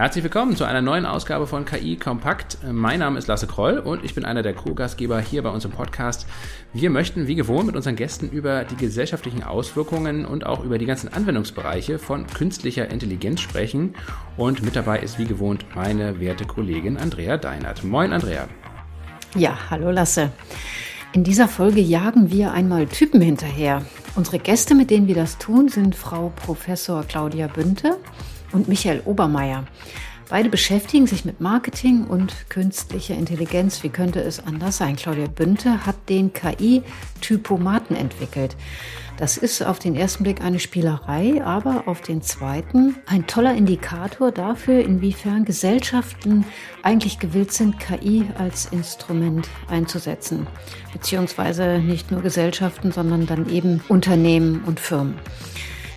Herzlich willkommen zu einer neuen Ausgabe von KI Kompakt. Mein Name ist Lasse Kroll und ich bin einer der Co-Gastgeber hier bei uns im Podcast. Wir möchten wie gewohnt mit unseren Gästen über die gesellschaftlichen Auswirkungen und auch über die ganzen Anwendungsbereiche von künstlicher Intelligenz sprechen. Und mit dabei ist wie gewohnt meine werte Kollegin Andrea Deinert. Moin, Andrea. Ja, hallo Lasse. In dieser Folge jagen wir einmal Typen hinterher. Unsere Gäste, mit denen wir das tun, sind Frau Professor Claudia Bünte und Michael Obermeier. Beide beschäftigen sich mit Marketing und künstlicher Intelligenz. Wie könnte es anders sein? Claudia Bünte hat den KI-Typomaten entwickelt. Das ist auf den ersten Blick eine Spielerei, aber auf den zweiten ein toller Indikator dafür, inwiefern Gesellschaften eigentlich gewillt sind, KI als Instrument einzusetzen. Beziehungsweise nicht nur Gesellschaften, sondern dann eben Unternehmen und Firmen.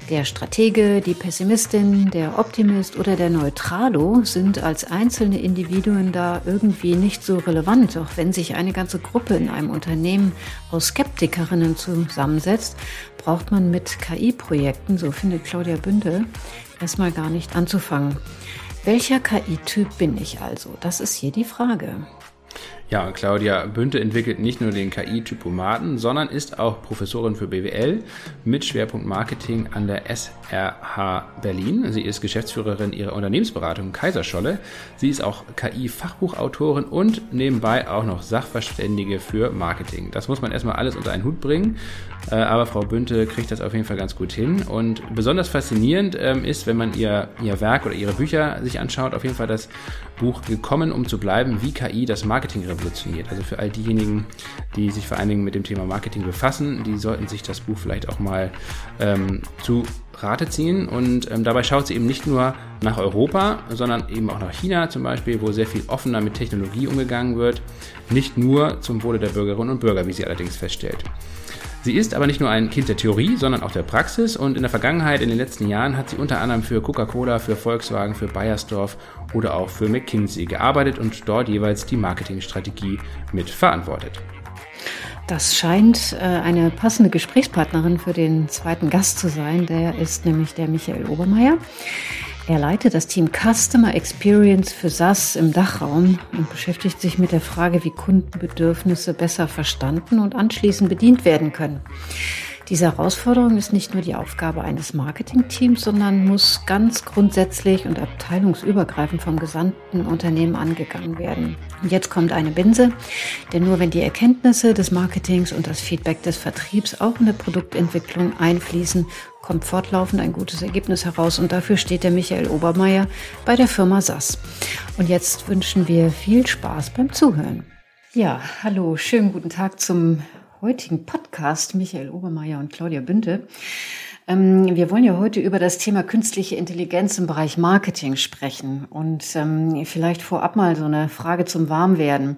Der Stratege, die Pessimistin, der Optimist oder der Neutralo sind als einzelne Individuen da irgendwie nicht so relevant. Auch wenn sich eine ganze Gruppe in einem Unternehmen aus Skeptikerinnen zusammensetzt, braucht man mit KI-Projekten, so findet Claudia Bünde, erstmal gar nicht anzufangen. Welcher KI-Typ bin ich also? Das ist hier die Frage. Ja, Claudia Bünte entwickelt nicht nur den KI-Typomaten, sondern ist auch Professorin für BWL mit Schwerpunkt Marketing an der SRH Berlin. Sie ist Geschäftsführerin ihrer Unternehmensberatung Kaiserscholle. Sie ist auch KI-Fachbuchautorin und nebenbei auch noch Sachverständige für Marketing. Das muss man erstmal alles unter einen Hut bringen, aber Frau Bünte kriegt das auf jeden Fall ganz gut hin. Und besonders faszinierend ähm, ist, wenn man ihr, ihr Werk oder ihre Bücher sich anschaut, auf jeden Fall das Buch Gekommen, um zu bleiben, wie KI das Marketing revolutioniert. Also für all diejenigen, die sich vor allen Dingen mit dem Thema Marketing befassen, die sollten sich das Buch vielleicht auch mal ähm, zu Rate ziehen. Und ähm, dabei schaut sie eben nicht nur nach Europa, sondern eben auch nach China zum Beispiel, wo sehr viel offener mit Technologie umgegangen wird. Nicht nur zum Wohle der Bürgerinnen und Bürger, wie sie allerdings feststellt. Sie ist aber nicht nur ein Kind der Theorie, sondern auch der Praxis und in der Vergangenheit, in den letzten Jahren, hat sie unter anderem für Coca-Cola, für Volkswagen, für Bayersdorf oder auch für McKinsey gearbeitet und dort jeweils die Marketingstrategie mit verantwortet. Das scheint äh, eine passende Gesprächspartnerin für den zweiten Gast zu sein. Der ist nämlich der Michael Obermeier. Er leitet das Team Customer Experience für SAS im Dachraum und beschäftigt sich mit der Frage, wie Kundenbedürfnisse besser verstanden und anschließend bedient werden können. Diese Herausforderung ist nicht nur die Aufgabe eines Marketingteams, sondern muss ganz grundsätzlich und abteilungsübergreifend vom gesamten Unternehmen angegangen werden. Und jetzt kommt eine Binse, denn nur wenn die Erkenntnisse des Marketings und das Feedback des Vertriebs auch in der Produktentwicklung einfließen, kommt fortlaufend ein gutes Ergebnis heraus und dafür steht der Michael Obermeier bei der Firma SAS. Und jetzt wünschen wir viel Spaß beim Zuhören. Ja, hallo, schönen guten Tag zum heutigen Podcast Michael Obermeier und Claudia Bünte. Ähm, wir wollen ja heute über das Thema künstliche Intelligenz im Bereich Marketing sprechen und ähm, vielleicht vorab mal so eine Frage zum Warmwerden.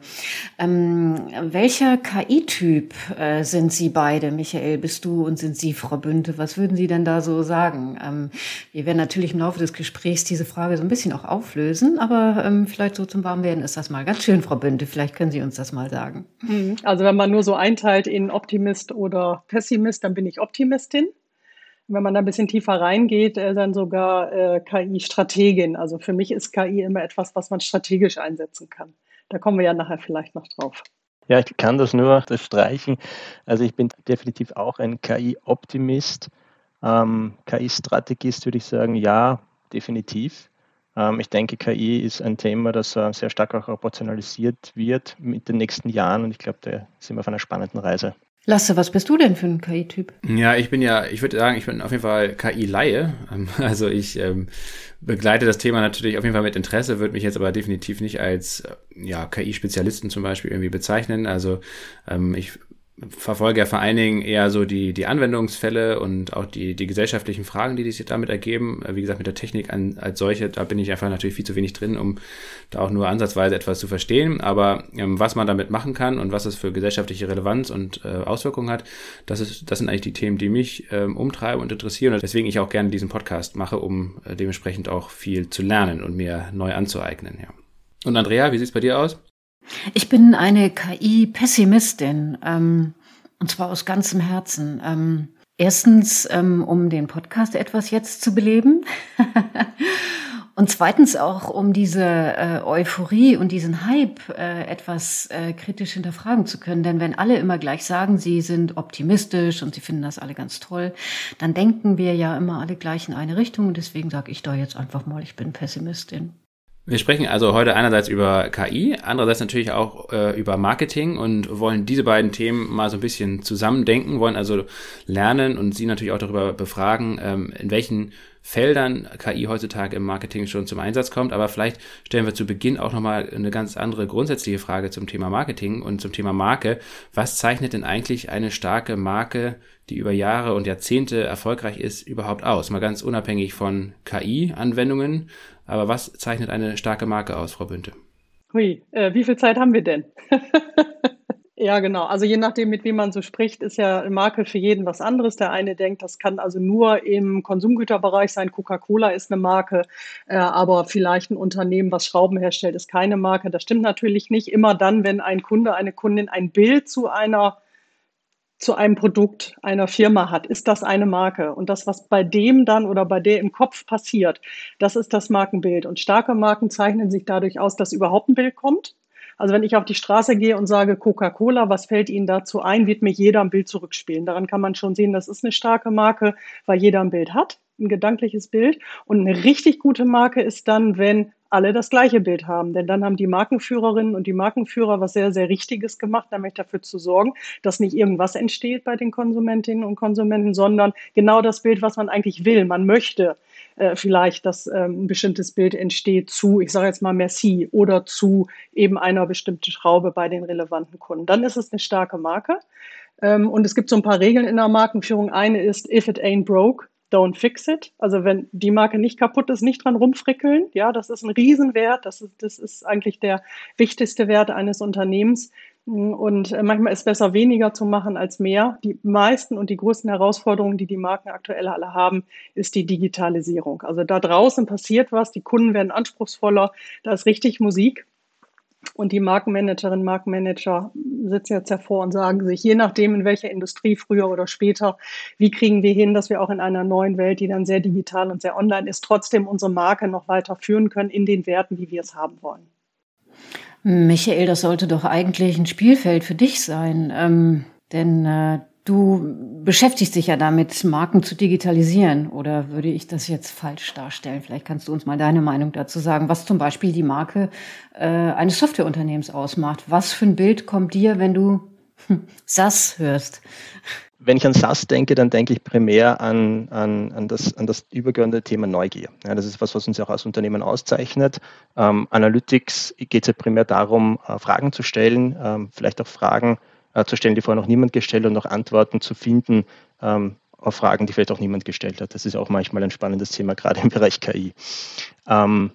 Ähm, welcher KI-Typ äh, sind Sie beide, Michael, bist du und sind Sie, Frau Bünte? Was würden Sie denn da so sagen? Ähm, wir werden natürlich im Laufe des Gesprächs diese Frage so ein bisschen auch auflösen, aber ähm, vielleicht so zum Warmwerden ist das mal ganz schön, Frau Bünte. Vielleicht können Sie uns das mal sagen. Mhm. Also wenn man nur so einteilt in Optimist oder Pessimist, dann bin ich Optimistin wenn man da ein bisschen tiefer reingeht, äh, dann sogar äh, KI-Strategin. Also für mich ist KI immer etwas, was man strategisch einsetzen kann. Da kommen wir ja nachher vielleicht noch drauf. Ja, ich kann das nur streichen. Also ich bin definitiv auch ein KI-Optimist. Ähm, KI-Strategist würde ich sagen, ja, definitiv. Ähm, ich denke, KI ist ein Thema, das äh, sehr stark auch operationalisiert wird mit den nächsten Jahren und ich glaube, da sind wir auf einer spannenden Reise. Lasse, was bist du denn für ein KI-Typ? Ja, ich bin ja, ich würde sagen, ich bin auf jeden Fall KI-Laie. Ähm, also ich ähm, begleite das Thema natürlich auf jeden Fall mit Interesse, würde mich jetzt aber definitiv nicht als ja, KI-Spezialisten zum Beispiel irgendwie bezeichnen. Also ähm, ich verfolge ja vor allen Dingen eher so die, die Anwendungsfälle und auch die, die gesellschaftlichen Fragen, die sich damit ergeben. Wie gesagt, mit der Technik an, als solche, da bin ich einfach natürlich viel zu wenig drin, um da auch nur ansatzweise etwas zu verstehen. Aber ähm, was man damit machen kann und was es für gesellschaftliche Relevanz und äh, Auswirkungen hat, das, ist, das sind eigentlich die Themen, die mich ähm, umtreiben und interessieren. Und deswegen ich auch gerne diesen Podcast mache, um äh, dementsprechend auch viel zu lernen und mir neu anzueignen. Ja. Und Andrea, wie sieht's bei dir aus? Ich bin eine KI-Pessimistin, ähm, und zwar aus ganzem Herzen. Ähm, erstens, ähm, um den Podcast etwas jetzt zu beleben. Und zweitens auch, um diese äh, Euphorie und diesen Hype äh, etwas äh, kritisch hinterfragen zu können. Denn wenn alle immer gleich sagen, sie sind optimistisch und sie finden das alle ganz toll, dann denken wir ja immer alle gleich in eine Richtung. Und deswegen sage ich da jetzt einfach mal, ich bin Pessimistin. Wir sprechen also heute einerseits über KI, andererseits natürlich auch äh, über Marketing und wollen diese beiden Themen mal so ein bisschen zusammendenken, wollen also lernen und Sie natürlich auch darüber befragen, ähm, in welchen Feldern KI heutzutage im Marketing schon zum Einsatz kommt. Aber vielleicht stellen wir zu Beginn auch nochmal eine ganz andere grundsätzliche Frage zum Thema Marketing und zum Thema Marke. Was zeichnet denn eigentlich eine starke Marke, die über Jahre und Jahrzehnte erfolgreich ist, überhaupt aus? Mal ganz unabhängig von KI-Anwendungen. Aber was zeichnet eine starke Marke aus, Frau Bünte? Hui, äh, wie viel Zeit haben wir denn? Ja, genau. Also je nachdem, mit wem man so spricht, ist ja eine Marke für jeden was anderes. Der eine denkt, das kann also nur im Konsumgüterbereich sein. Coca-Cola ist eine Marke, äh, aber vielleicht ein Unternehmen, was Schrauben herstellt, ist keine Marke. Das stimmt natürlich nicht. Immer dann, wenn ein Kunde, eine Kundin ein Bild zu einer zu einem Produkt einer Firma hat, ist das eine Marke. Und das, was bei dem dann oder bei der im Kopf passiert, das ist das Markenbild. Und starke Marken zeichnen sich dadurch aus, dass überhaupt ein Bild kommt also wenn ich auf die Straße gehe und sage Coca-Cola, was fällt Ihnen dazu ein, wird mir jeder ein Bild zurückspielen. Daran kann man schon sehen, das ist eine starke Marke, weil jeder ein Bild hat, ein gedankliches Bild. Und eine richtig gute Marke ist dann, wenn alle das gleiche Bild haben. Denn dann haben die Markenführerinnen und die Markenführer was sehr, sehr Richtiges gemacht, nämlich dafür zu sorgen, dass nicht irgendwas entsteht bei den Konsumentinnen und Konsumenten, sondern genau das Bild, was man eigentlich will. Man möchte äh, vielleicht, dass ähm, ein bestimmtes Bild entsteht zu, ich sage jetzt mal Merci oder zu eben einer bestimmten Schraube bei den relevanten Kunden. Dann ist es eine starke Marke. Ähm, und es gibt so ein paar Regeln in der Markenführung. Eine ist, if it ain't broke, don't fix it. Also wenn die Marke nicht kaputt ist, nicht dran rumfrickeln. Ja, das ist ein Riesenwert. Das ist, das ist eigentlich der wichtigste Wert eines Unternehmens. Und äh, manchmal ist besser weniger zu machen als mehr. Die meisten und die größten Herausforderungen, die die Marken aktuell alle haben, ist die Digitalisierung. Also da draußen passiert was, die Kunden werden anspruchsvoller, da ist richtig Musik. Und die Markenmanagerinnen, Markenmanager sitzen jetzt hervor und sagen sich, je nachdem, in welcher Industrie, früher oder später, wie kriegen wir hin, dass wir auch in einer neuen Welt, die dann sehr digital und sehr online ist, trotzdem unsere Marke noch weiter führen können in den Werten, wie wir es haben wollen. Michael, das sollte doch eigentlich ein Spielfeld für dich sein, ähm, denn äh, du beschäftigst dich ja damit, Marken zu digitalisieren. Oder würde ich das jetzt falsch darstellen? Vielleicht kannst du uns mal deine Meinung dazu sagen, was zum Beispiel die Marke äh, eines Softwareunternehmens ausmacht. Was für ein Bild kommt dir, wenn du SAS hörst? wenn ich an SaaS denke, dann denke ich primär an, an, an, das, an das übergeordnete Thema Neugier. Ja, das ist was, was uns auch als Unternehmen auszeichnet. Ähm, Analytics geht es ja primär darum, äh, Fragen zu stellen, ähm, vielleicht auch Fragen äh, zu stellen, die vorher noch niemand gestellt hat und auch Antworten zu finden ähm, auf Fragen, die vielleicht auch niemand gestellt hat. Das ist auch manchmal ein spannendes Thema, gerade im Bereich KI. Ähm,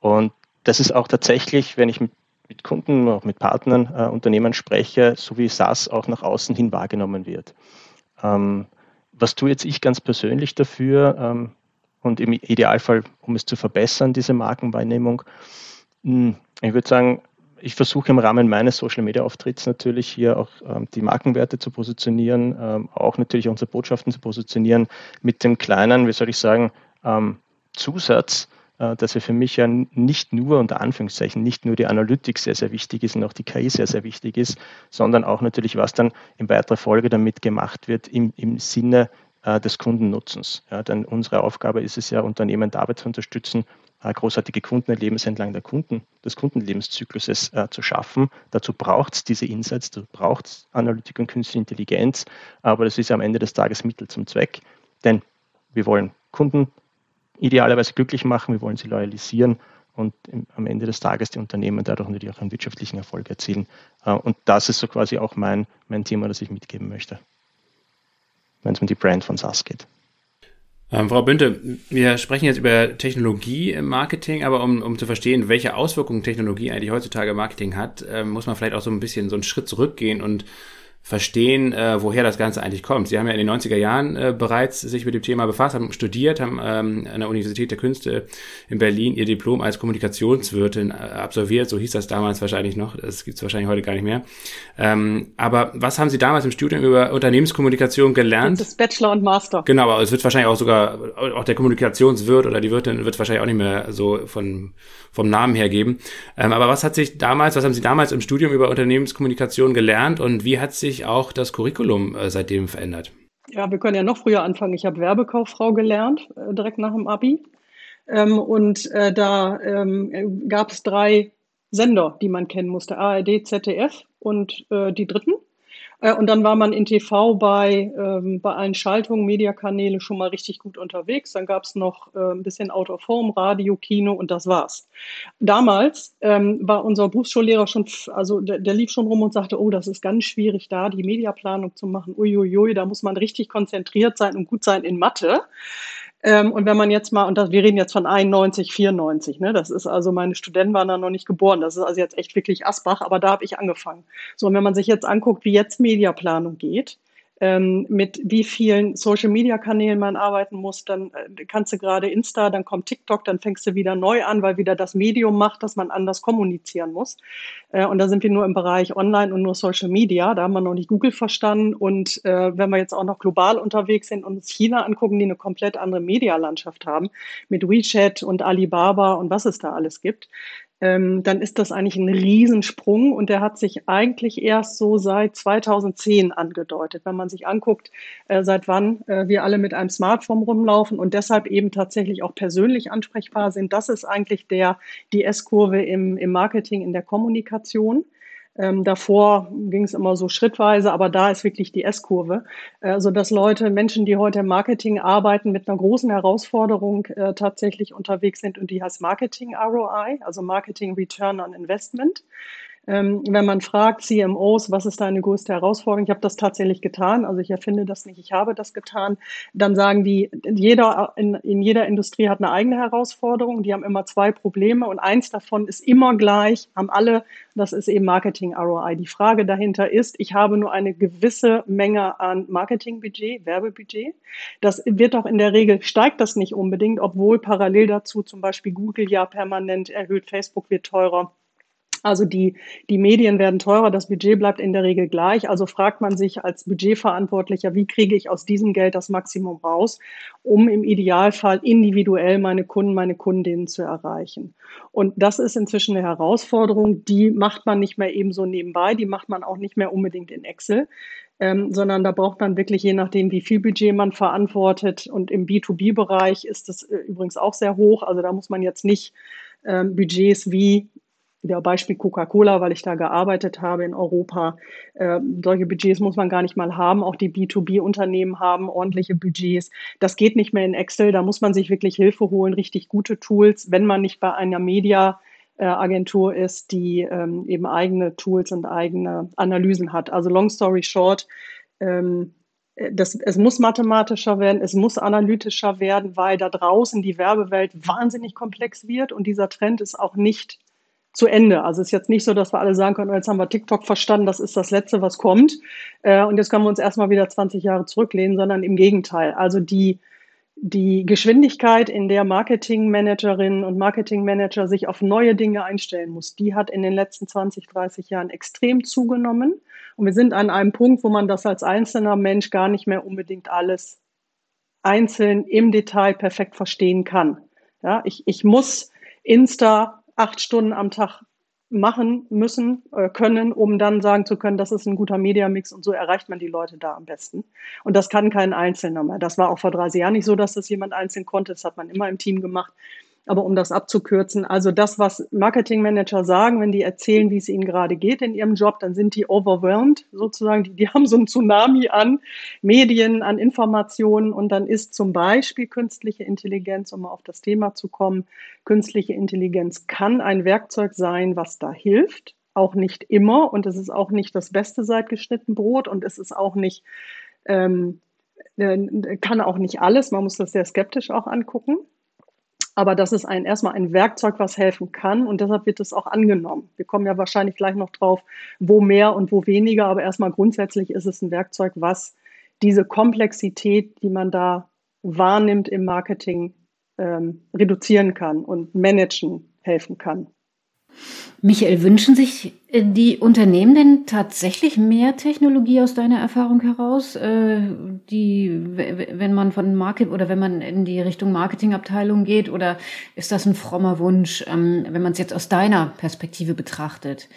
und das ist auch tatsächlich, wenn ich mit mit Kunden, auch mit Partnern, äh, Unternehmen spreche, so wie SaaS auch nach außen hin wahrgenommen wird. Ähm, was tue jetzt ich ganz persönlich dafür ähm, und im Idealfall, um es zu verbessern, diese Markenwahrnehmung? Hm, ich würde sagen, ich versuche im Rahmen meines Social Media Auftritts natürlich hier auch ähm, die Markenwerte zu positionieren, ähm, auch natürlich unsere Botschaften zu positionieren mit dem kleinen, wie soll ich sagen, ähm, Zusatz, äh, dass ja für mich ja nicht nur, unter Anführungszeichen, nicht nur die Analytik sehr, sehr wichtig ist und auch die KI sehr, sehr wichtig ist, sondern auch natürlich, was dann in weiterer Folge damit gemacht wird im, im Sinne äh, des Kundennutzens. Ja, denn unsere Aufgabe ist es ja, Unternehmen dabei zu unterstützen, großartige Kundenerlebnisse entlang der Kunden, des Kundenlebenszykluses äh, zu schaffen. Dazu braucht es diese Insights, dazu braucht es Analytik und Künstliche Intelligenz, aber das ist am Ende des Tages Mittel zum Zweck, denn wir wollen Kunden idealerweise glücklich machen, wir wollen sie loyalisieren und am Ende des Tages die Unternehmen dadurch natürlich auch einen wirtschaftlichen Erfolg erzielen. Äh, und das ist so quasi auch mein, mein Thema, das ich mitgeben möchte, wenn es um die Brand von SAS geht. Ähm, Frau Bünte, wir sprechen jetzt über Technologie im Marketing, aber um, um zu verstehen, welche Auswirkungen Technologie eigentlich heutzutage im Marketing hat, äh, muss man vielleicht auch so ein bisschen so einen Schritt zurückgehen und verstehen, äh, woher das Ganze eigentlich kommt. Sie haben ja in den 90er Jahren äh, bereits sich mit dem Thema befasst, haben studiert, haben ähm, an der Universität der Künste in Berlin ihr Diplom als Kommunikationswirtin äh, absolviert, so hieß das damals wahrscheinlich noch, das gibt es wahrscheinlich heute gar nicht mehr. Ähm, aber was haben Sie damals im Studium über Unternehmenskommunikation gelernt? Das Bachelor und Master. Genau, aber es wird wahrscheinlich auch sogar, auch der Kommunikationswirt oder die Wirtin wird wahrscheinlich auch nicht mehr so von, vom Namen her geben. Ähm, aber was hat sich damals, was haben Sie damals im Studium über Unternehmenskommunikation gelernt und wie hat sich sich auch das Curriculum äh, seitdem verändert? Ja, wir können ja noch früher anfangen. Ich habe Werbekauffrau gelernt, äh, direkt nach dem Abi. Ähm, und äh, da ähm, gab es drei Sender, die man kennen musste, ARD, ZDF und die dritten. Äh, und dann war man in TV bei, ähm, bei allen Schaltungen, Mediakanäle schon mal richtig gut unterwegs. Dann gab es noch äh, ein bisschen Out of Home, Radio, Kino und das war's. Damals ähm, war unser Berufsschullehrer schon, also der, der, lief schon rum und sagte, oh, das ist ganz schwierig da, die Mediaplanung zu machen. Uiuiui, da muss man richtig konzentriert sein und gut sein in Mathe. Ähm, und wenn man jetzt mal, und das, wir reden jetzt von 91, 94, ne? das ist also, meine Studenten waren da noch nicht geboren, das ist also jetzt echt wirklich Asbach, aber da habe ich angefangen. So, und wenn man sich jetzt anguckt, wie jetzt Mediaplanung geht, ähm, mit wie vielen Social-Media-Kanälen man arbeiten muss. Dann äh, kannst du gerade Insta, dann kommt TikTok, dann fängst du wieder neu an, weil wieder das Medium macht, dass man anders kommunizieren muss. Äh, und da sind wir nur im Bereich Online und nur Social Media. Da haben wir noch nicht Google verstanden. Und äh, wenn wir jetzt auch noch global unterwegs sind und uns China angucken, die eine komplett andere Medialandschaft haben, mit WeChat und Alibaba und was es da alles gibt, ähm, dann ist das eigentlich ein Riesensprung und der hat sich eigentlich erst so seit 2010 angedeutet. Wenn man sich anguckt, äh, seit wann äh, wir alle mit einem Smartphone rumlaufen und deshalb eben tatsächlich auch persönlich ansprechbar sind, das ist eigentlich der, die S-Kurve im, im Marketing, in der Kommunikation. Ähm, davor ging es immer so schrittweise, aber da ist wirklich die S-Kurve, äh, so dass Leute, Menschen, die heute im Marketing arbeiten, mit einer großen Herausforderung äh, tatsächlich unterwegs sind und die heißt Marketing ROI, also Marketing Return on Investment. Ähm, wenn man fragt CMOs, was ist deine größte Herausforderung? Ich habe das tatsächlich getan. Also ich erfinde das nicht, ich habe das getan. Dann sagen die, jeder in, in jeder Industrie hat eine eigene Herausforderung. Die haben immer zwei Probleme und eins davon ist immer gleich, haben alle, das ist eben Marketing ROI. Die Frage dahinter ist, ich habe nur eine gewisse Menge an Marketingbudget, Werbebudget. Das wird auch in der Regel, steigt das nicht unbedingt, obwohl parallel dazu zum Beispiel Google ja permanent erhöht, Facebook wird teurer. Also die, die Medien werden teurer, das Budget bleibt in der Regel gleich. Also fragt man sich als Budgetverantwortlicher, wie kriege ich aus diesem Geld das Maximum raus, um im Idealfall individuell meine Kunden, meine Kundinnen zu erreichen. Und das ist inzwischen eine Herausforderung, die macht man nicht mehr eben so nebenbei, die macht man auch nicht mehr unbedingt in Excel. Ähm, sondern da braucht man wirklich, je nachdem, wie viel Budget man verantwortet. Und im B2B-Bereich ist das äh, übrigens auch sehr hoch. Also da muss man jetzt nicht ähm, Budgets wie wieder Beispiel Coca-Cola, weil ich da gearbeitet habe in Europa. Äh, solche Budgets muss man gar nicht mal haben. Auch die B2B-Unternehmen haben ordentliche Budgets. Das geht nicht mehr in Excel. Da muss man sich wirklich Hilfe holen, richtig gute Tools, wenn man nicht bei einer Media Agentur ist, die ähm, eben eigene Tools und eigene Analysen hat. Also long story short, ähm, das, es muss mathematischer werden, es muss analytischer werden, weil da draußen die Werbewelt wahnsinnig komplex wird und dieser Trend ist auch nicht zu Ende. Also es ist jetzt nicht so, dass wir alle sagen können, oh, jetzt haben wir TikTok verstanden, das ist das Letzte, was kommt. Äh, und jetzt können wir uns erstmal wieder 20 Jahre zurücklehnen, sondern im Gegenteil. Also die, die Geschwindigkeit, in der Marketingmanagerinnen und Marketingmanager sich auf neue Dinge einstellen muss, die hat in den letzten 20, 30 Jahren extrem zugenommen. Und wir sind an einem Punkt, wo man das als einzelner Mensch gar nicht mehr unbedingt alles einzeln im Detail perfekt verstehen kann. Ja, ich, ich muss Insta acht Stunden am Tag machen müssen, äh, können, um dann sagen zu können, das ist ein guter Mediamix und so erreicht man die Leute da am besten. Und das kann kein Einzelner mehr. Das war auch vor 30 Jahren nicht so, dass das jemand einzeln konnte. Das hat man immer im Team gemacht. Aber um das abzukürzen, also das, was Marketingmanager sagen, wenn die erzählen, wie es ihnen gerade geht in ihrem Job, dann sind die overwhelmed sozusagen. Die, die haben so ein Tsunami an Medien, an Informationen und dann ist zum Beispiel künstliche Intelligenz, um mal auf das Thema zu kommen, künstliche Intelligenz kann ein Werkzeug sein, was da hilft. Auch nicht immer und es ist auch nicht das Beste seit geschnitten Brot und es ist auch nicht, ähm, äh, kann auch nicht alles. Man muss das sehr skeptisch auch angucken. Aber das ist ein, erstmal ein Werkzeug, was helfen kann und deshalb wird es auch angenommen. Wir kommen ja wahrscheinlich gleich noch drauf, wo mehr und wo weniger, aber erstmal grundsätzlich ist es ein Werkzeug, was diese Komplexität, die man da wahrnimmt im Marketing, ähm, reduzieren kann und managen helfen kann. Michael, wünschen sich äh, die Unternehmen denn tatsächlich mehr Technologie aus deiner Erfahrung heraus, äh, die, wenn man von Market oder wenn man in die Richtung Marketingabteilung geht, oder ist das ein frommer Wunsch, ähm, wenn man es jetzt aus deiner Perspektive betrachtet?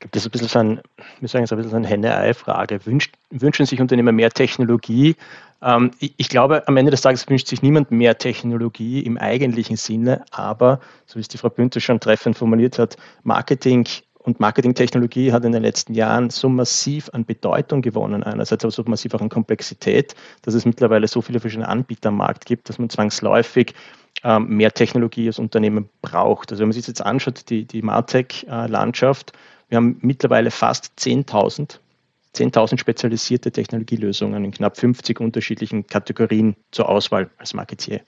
Gibt es ein bisschen so ein, wir sagen jetzt ein bisschen so eine Henne-Ei-Frage. Wünschen sich Unternehmen mehr Technologie? Ähm, ich, ich, glaube, am Ende des Tages wünscht sich niemand mehr Technologie im eigentlichen Sinne, aber, so wie es die Frau Bünter schon treffend formuliert hat, Marketing und Marketingtechnologie hat in den letzten Jahren so massiv an Bedeutung gewonnen, einerseits aber so massiv auch an Komplexität, dass es mittlerweile so viele verschiedene Anbieter am Markt gibt, dass man zwangsläufig ähm, mehr Technologie als Unternehmen braucht. Also wenn man sich jetzt anschaut, die, die Martech-Landschaft, wir haben mittlerweile fast 10.000 10.000 spezialisierte Technologielösungen in knapp 50 unterschiedlichen Kategorien zur Auswahl als Marketier.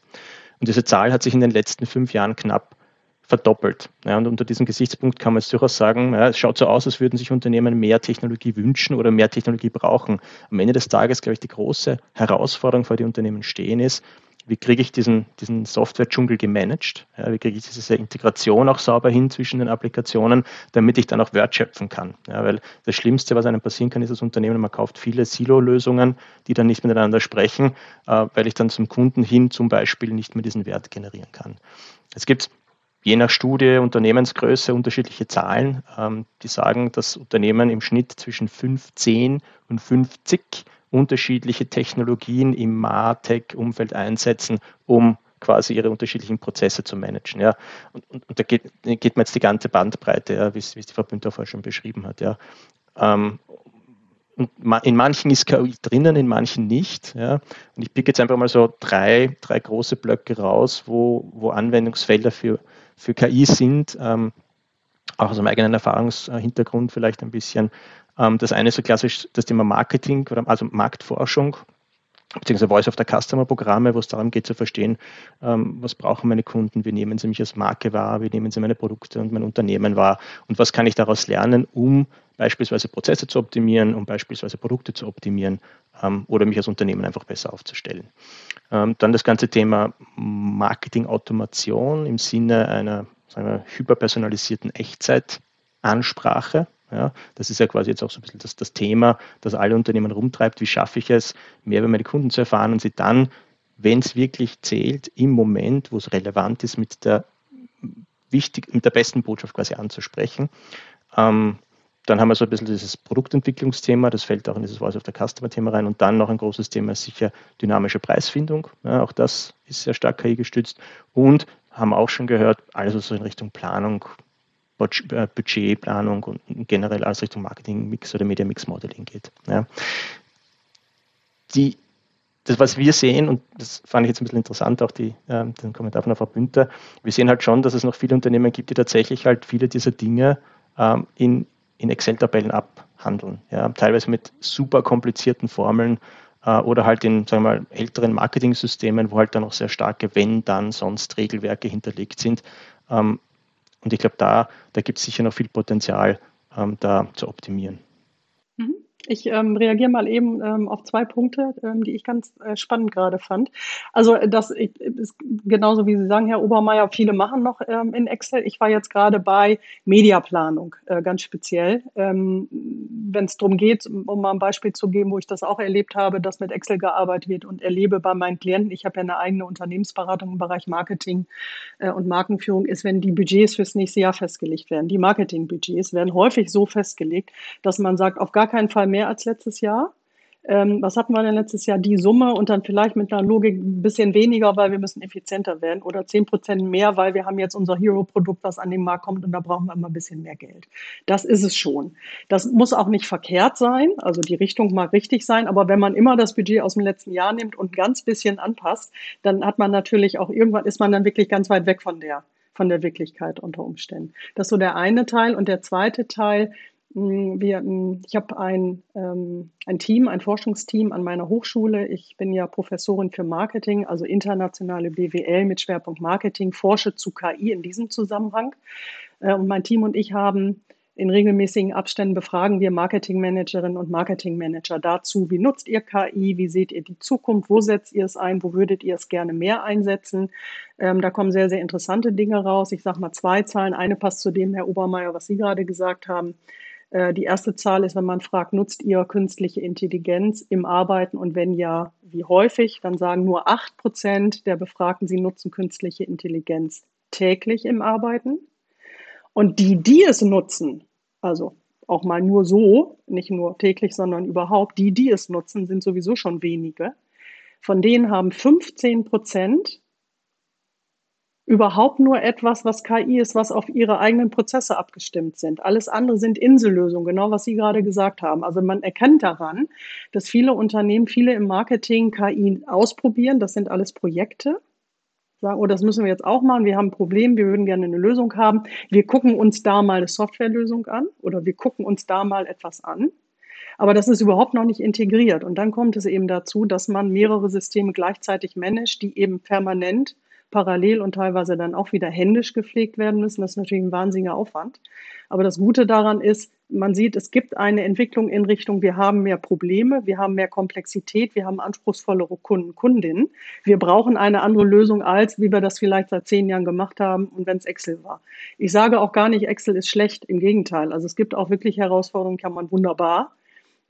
Und diese Zahl hat sich in den letzten fünf Jahren knapp verdoppelt. Ja, und unter diesem Gesichtspunkt kann man jetzt durchaus sagen, ja, es schaut so aus, als würden sich Unternehmen mehr Technologie wünschen oder mehr Technologie brauchen. Am Ende des Tages, glaube ich, die große Herausforderung, vor die Unternehmen stehen, ist, wie kriege ich diesen, diesen Software-Dschungel gemanagt? Ja, wie kriege ich diese Integration auch sauber hin zwischen den Applikationen, damit ich dann auch wertschöpfen kann? Ja, weil das Schlimmste, was einem passieren kann, ist als Unternehmen, man kauft viele Silo-Lösungen, die dann nicht miteinander sprechen, äh, weil ich dann zum Kunden hin zum Beispiel nicht mehr diesen Wert generieren kann. Es gibt je nach Studie, Unternehmensgröße unterschiedliche Zahlen, ähm, die sagen, dass Unternehmen im Schnitt zwischen 15 und 50 unterschiedliche Technologien im MarTech-Umfeld einsetzen, um quasi ihre unterschiedlichen Prozesse zu managen. Ja. Und, und, und da geht, geht man jetzt die ganze Bandbreite, ja, wie es die Frau Bündner vorher schon beschrieben hat. Ja. Ähm, und in manchen ist KI drinnen, in manchen nicht. Ja. Und ich picke jetzt einfach mal so drei, drei große Blöcke raus, wo, wo Anwendungsfelder für, für KI sind. Ähm, auch aus einem eigenen Erfahrungshintergrund vielleicht ein bisschen. Ähm, das eine ist so klassisch das Thema Marketing, also Marktforschung beziehungsweise Voice of the Customer Programme, wo es darum geht zu verstehen, ähm, was brauchen meine Kunden, wie nehmen sie mich als Marke wahr, wie nehmen sie meine Produkte und mein Unternehmen wahr und was kann ich daraus lernen, um beispielsweise Prozesse zu optimieren, um beispielsweise Produkte zu optimieren ähm, oder mich als Unternehmen einfach besser aufzustellen. Ähm, dann das ganze Thema Marketing-Automation im Sinne einer wir, hyperpersonalisierten Echtzeitansprache. Ja, das ist ja quasi jetzt auch so ein bisschen das, das Thema, das alle Unternehmen rumtreibt. Wie schaffe ich es, mehr über meine Kunden zu erfahren und sie dann, wenn es wirklich zählt, im Moment, wo es relevant ist, mit der, wichtig, mit der besten Botschaft quasi anzusprechen. Ähm, dann haben wir so ein bisschen dieses Produktentwicklungsthema, das fällt auch in dieses Voice of the Customer-Thema rein. Und dann noch ein großes Thema ist sicher dynamische Preisfindung. Ja, auch das ist sehr stark KI gestützt. Und haben auch schon gehört, alles was so in Richtung Planung, Budgetplanung und generell alles Richtung Marketing-Mix oder Media-Mix-Modeling geht. Ja. Die, das, was wir sehen, und das fand ich jetzt ein bisschen interessant, auch die, äh, den Kommentar von der Frau Bünter, wir sehen halt schon, dass es noch viele Unternehmen gibt, die tatsächlich halt viele dieser Dinge ähm, in, in Excel-Tabellen abhandeln. Ja, teilweise mit super komplizierten Formeln äh, oder halt in sagen wir mal, älteren Marketing-Systemen, wo halt dann noch sehr starke Wenn, dann, sonst Regelwerke hinterlegt sind. Ähm, und ich glaube, da, da gibt es sicher noch viel Potenzial, ähm, da zu optimieren. Ich ähm, reagiere mal eben ähm, auf zwei Punkte, ähm, die ich ganz äh, spannend gerade fand. Also das ist genauso wie Sie sagen, Herr Obermeier, viele machen noch ähm, in Excel. Ich war jetzt gerade bei Mediaplanung, äh, ganz speziell. Ähm, Wenn es darum geht, um mal ein Beispiel zu geben, wo ich das auch erlebt habe, dass mit Excel gearbeitet wird und erlebe bei meinen Klienten, ich habe ja eine eigene Unternehmensberatung im Bereich Marketing äh, und Markenführung, ist, wenn die Budgets fürs nächste Jahr festgelegt werden. Die Marketingbudgets werden häufig so festgelegt, dass man sagt, auf gar keinen Fall mehr als letztes Jahr. Ähm, was hatten wir denn letztes Jahr? Die Summe und dann vielleicht mit einer Logik ein bisschen weniger, weil wir müssen effizienter werden oder 10 Prozent mehr, weil wir haben jetzt unser Hero-Produkt, was an den Markt kommt und da brauchen wir immer ein bisschen mehr Geld. Das ist es schon. Das muss auch nicht verkehrt sein, also die Richtung mag richtig sein, aber wenn man immer das Budget aus dem letzten Jahr nimmt und ganz bisschen anpasst, dann hat man natürlich auch irgendwann ist man dann wirklich ganz weit weg von der von der Wirklichkeit unter Umständen. Das ist so der eine Teil und der zweite Teil, wir, mm, ich habe ein, ähm, ein Team, ein Forschungsteam an meiner Hochschule. Ich bin ja Professorin für Marketing, also internationale BWL mit Schwerpunkt Marketing, forsche zu KI in diesem Zusammenhang. Äh, und mein Team und ich haben in regelmäßigen Abständen befragen wir Marketingmanagerinnen und Marketingmanager dazu, wie nutzt ihr KI, wie seht ihr die Zukunft, wo setzt ihr es ein, wo würdet ihr es gerne mehr einsetzen. Ähm, da kommen sehr, sehr interessante Dinge raus. Ich sage mal zwei Zahlen. Eine passt zu dem, Herr Obermeier, was Sie gerade gesagt haben. Äh, die erste Zahl ist, wenn man fragt, nutzt ihr künstliche Intelligenz im Arbeiten und wenn ja, wie häufig, dann sagen nur acht Prozent der Befragten, sie nutzen künstliche Intelligenz täglich im Arbeiten. Und die, die es nutzen, also auch mal nur so, nicht nur täglich, sondern überhaupt, die, die es nutzen, sind sowieso schon wenige. Von denen haben 15 Prozent überhaupt nur etwas, was KI ist, was auf ihre eigenen Prozesse abgestimmt sind. Alles andere sind Insellösungen, genau was Sie gerade gesagt haben. Also man erkennt daran, dass viele Unternehmen, viele im Marketing KI ausprobieren. Das sind alles Projekte sagen, oh, das müssen wir jetzt auch machen, wir haben ein Problem, wir würden gerne eine Lösung haben. Wir gucken uns da mal eine Softwarelösung an oder wir gucken uns da mal etwas an. Aber das ist überhaupt noch nicht integriert. Und dann kommt es eben dazu, dass man mehrere Systeme gleichzeitig managt, die eben permanent parallel und teilweise dann auch wieder händisch gepflegt werden müssen. Das ist natürlich ein wahnsinniger Aufwand. Aber das Gute daran ist, man sieht, es gibt eine Entwicklung in Richtung, wir haben mehr Probleme, wir haben mehr Komplexität, wir haben anspruchsvollere Kunden, Kundinnen. Wir brauchen eine andere Lösung als, wie wir das vielleicht seit zehn Jahren gemacht haben und wenn es Excel war. Ich sage auch gar nicht, Excel ist schlecht, im Gegenteil. Also es gibt auch wirklich Herausforderungen, kann man wunderbar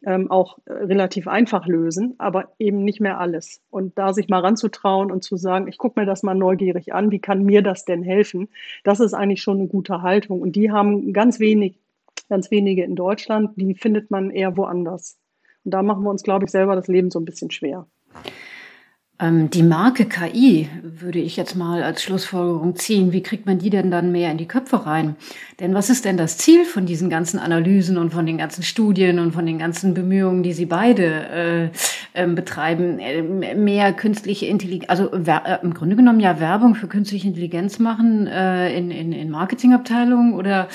ähm, auch äh, relativ einfach lösen, aber eben nicht mehr alles. Und da sich mal ranzutrauen und zu sagen, ich gucke mir das mal neugierig an, wie kann mir das denn helfen, das ist eigentlich schon eine gute Haltung. Und die haben ganz wenig, ganz wenige in Deutschland, die findet man eher woanders. Und da machen wir uns, glaube ich, selber das Leben so ein bisschen schwer. Ähm, die Marke KI würde ich jetzt mal als Schlussfolgerung ziehen. Wie kriegt man die denn dann mehr in die Köpfe rein? Denn was ist denn das Ziel von diesen ganzen Analysen und von den ganzen Studien und von den ganzen Bemühungen, die Sie beide äh, ähm, betreiben? Äh, mehr künstliche Intelligenz, also äh, im Grunde genommen ja Werbung für künstliche Intelligenz machen äh, in, in, in Marketingabteilungen oder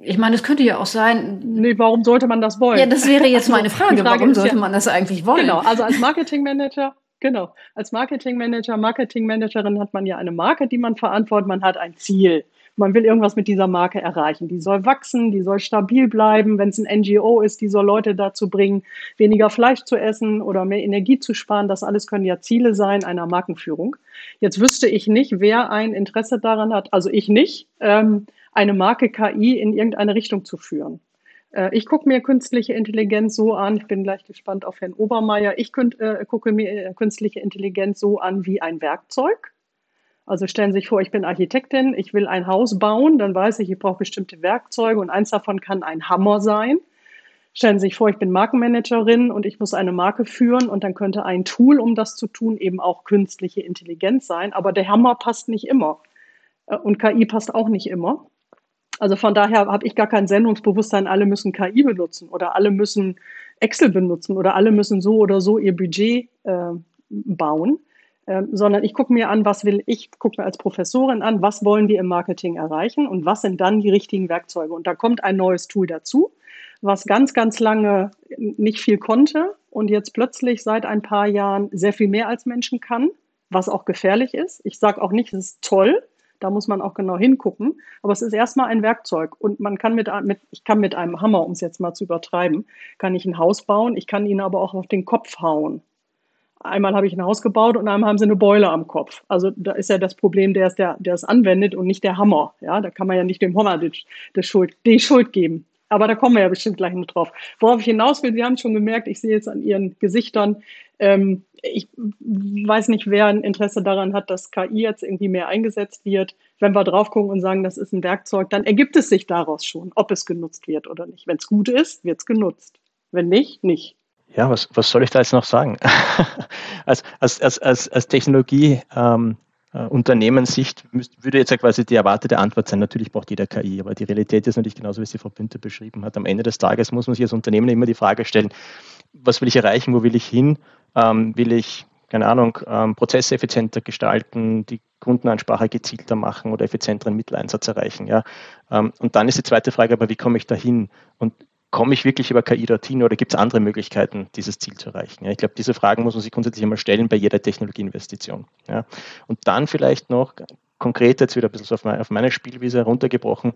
ich meine, es könnte ja auch sein. Nee, warum sollte man das wollen? Ja, das wäre jetzt meine Frage. Frage warum sollte ja, man das eigentlich wollen? Genau, also als Marketingmanager Genau. Als Marketingmanager, Marketingmanagerin hat man ja eine Marke, die man verantwortet. Man hat ein Ziel. Man will irgendwas mit dieser Marke erreichen. Die soll wachsen, die soll stabil bleiben. Wenn es ein NGO ist, die soll Leute dazu bringen, weniger Fleisch zu essen oder mehr Energie zu sparen. Das alles können ja Ziele sein einer Markenführung. Jetzt wüsste ich nicht, wer ein Interesse daran hat, also ich nicht, ähm, eine Marke KI in irgendeine Richtung zu führen. Äh, ich gucke mir künstliche Intelligenz so an, ich bin gleich gespannt auf Herrn Obermeier, ich könnt, äh, gucke mir äh, künstliche Intelligenz so an wie ein Werkzeug. Also stellen Sie sich vor, ich bin Architektin, ich will ein Haus bauen, dann weiß ich, ich brauche bestimmte Werkzeuge und eins davon kann ein Hammer sein. Stellen Sie sich vor, ich bin Markenmanagerin und ich muss eine Marke führen und dann könnte ein Tool, um das zu tun, eben auch künstliche Intelligenz sein. Aber der Hammer passt nicht immer äh, und KI passt auch nicht immer. Also von daher habe ich gar kein Sendungsbewusstsein, alle müssen KI benutzen oder alle müssen Excel benutzen oder alle müssen so oder so ihr Budget äh, bauen, äh, sondern ich gucke mir an, was will ich, gucke mir als Professorin an, was wollen wir im Marketing erreichen und was sind dann die richtigen Werkzeuge. Und da kommt ein neues Tool dazu, was ganz, ganz lange nicht viel konnte und jetzt plötzlich seit ein paar Jahren sehr viel mehr als Menschen kann, was auch gefährlich ist. Ich sage auch nicht, es ist toll, da muss man auch genau hingucken. Aber es ist erstmal ein Werkzeug und man kann mit, mit ich kann mit einem Hammer, um es jetzt mal zu übertreiben, kann ich ein Haus bauen. Ich kann ihn aber auch auf den Kopf hauen. Einmal habe ich ein Haus gebaut und einmal haben sie eine Beule am Kopf. Also da ist ja das Problem, der es, der, der es anwendet und nicht der Hammer. Ja, da kann man ja nicht dem Hammer die, die, Schuld, die Schuld geben. Aber da kommen wir ja bestimmt gleich noch drauf. Worauf ich hinaus will, Sie haben schon gemerkt, ich sehe jetzt an Ihren Gesichtern, ähm, ich weiß nicht, wer ein Interesse daran hat, dass KI jetzt irgendwie mehr eingesetzt wird. Wenn wir drauf gucken und sagen, das ist ein Werkzeug, dann ergibt es sich daraus schon, ob es genutzt wird oder nicht. Wenn es gut ist, wird es genutzt. Wenn nicht, nicht. Ja, was, was soll ich da jetzt noch sagen? als, als, als, als, als Technologie ähm, äh, Unternehmenssicht würde jetzt ja quasi die erwartete Antwort sein, natürlich braucht jeder KI, aber die Realität ist natürlich genauso, wie es die Frau Bünte beschrieben hat. Am Ende des Tages muss man sich als Unternehmen immer die Frage stellen, was will ich erreichen, wo will ich hin? Ähm, will ich, keine Ahnung, ähm, Prozesse effizienter gestalten, die Kundenansprache gezielter machen oder effizienteren Mitteleinsatz erreichen? Ja? Ähm, und dann ist die zweite Frage, aber wie komme ich da hin? Und komme ich wirklich über KI dorthin oder gibt es andere Möglichkeiten, dieses Ziel zu erreichen? Ja, ich glaube, diese Fragen muss man sich grundsätzlich immer stellen bei jeder Technologieinvestition. Ja. Und dann vielleicht noch konkret jetzt wieder ein bisschen auf meine, Spielwiese heruntergebrochen,